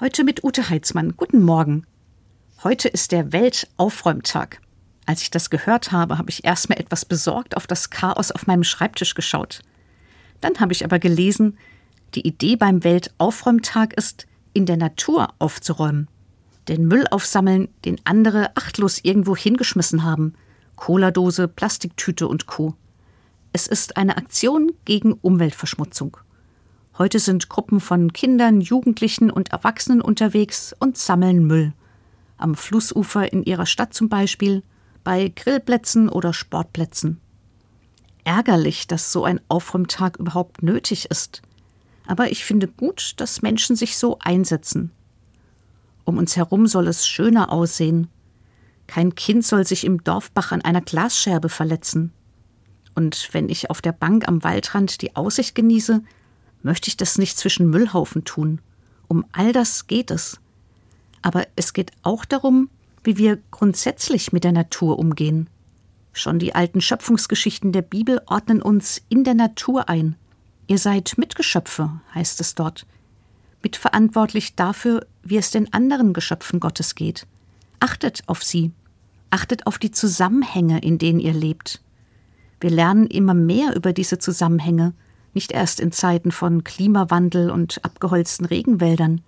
Heute mit Ute Heitzmann. Guten Morgen. Heute ist der Weltaufräumtag. Als ich das gehört habe, habe ich erstmal etwas besorgt auf das Chaos auf meinem Schreibtisch geschaut. Dann habe ich aber gelesen, die Idee beim Weltaufräumtag ist, in der Natur aufzuräumen. Den Müll aufsammeln, den andere achtlos irgendwo hingeschmissen haben. Cola-Dose, Plastiktüte und Co. Es ist eine Aktion gegen Umweltverschmutzung. Heute sind Gruppen von Kindern, Jugendlichen und Erwachsenen unterwegs und sammeln Müll. Am Flussufer in ihrer Stadt zum Beispiel, bei Grillplätzen oder Sportplätzen. Ärgerlich, dass so ein Aufräumtag überhaupt nötig ist. Aber ich finde gut, dass Menschen sich so einsetzen. Um uns herum soll es schöner aussehen. Kein Kind soll sich im Dorfbach an einer Glasscherbe verletzen. Und wenn ich auf der Bank am Waldrand die Aussicht genieße, möchte ich das nicht zwischen Müllhaufen tun. Um all das geht es. Aber es geht auch darum, wie wir grundsätzlich mit der Natur umgehen. Schon die alten Schöpfungsgeschichten der Bibel ordnen uns in der Natur ein. Ihr seid Mitgeschöpfe, heißt es dort. Mitverantwortlich dafür, wie es den anderen Geschöpfen Gottes geht. Achtet auf sie. Achtet auf die Zusammenhänge, in denen ihr lebt. Wir lernen immer mehr über diese Zusammenhänge, nicht erst in Zeiten von Klimawandel und abgeholzten Regenwäldern.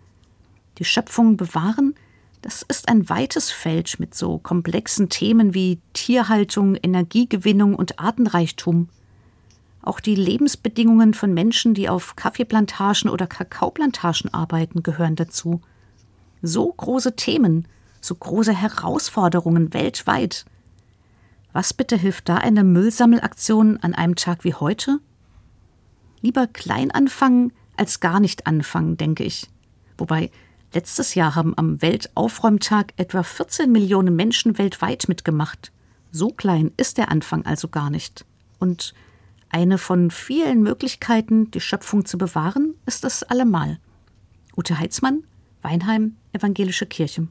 Die Schöpfung bewahren das ist ein weites Feld mit so komplexen Themen wie Tierhaltung, Energiegewinnung und Artenreichtum. Auch die Lebensbedingungen von Menschen, die auf Kaffeeplantagen oder Kakaoplantagen arbeiten, gehören dazu. So große Themen, so große Herausforderungen weltweit. Was bitte hilft da eine Müllsammelaktion an einem Tag wie heute? Lieber klein anfangen als gar nicht anfangen, denke ich. Wobei Letztes Jahr haben am Weltaufräumtag etwa 14 Millionen Menschen weltweit mitgemacht. So klein ist der Anfang also gar nicht. Und eine von vielen Möglichkeiten, die Schöpfung zu bewahren, ist es allemal. Ute Heitzmann, Weinheim, Evangelische Kirche.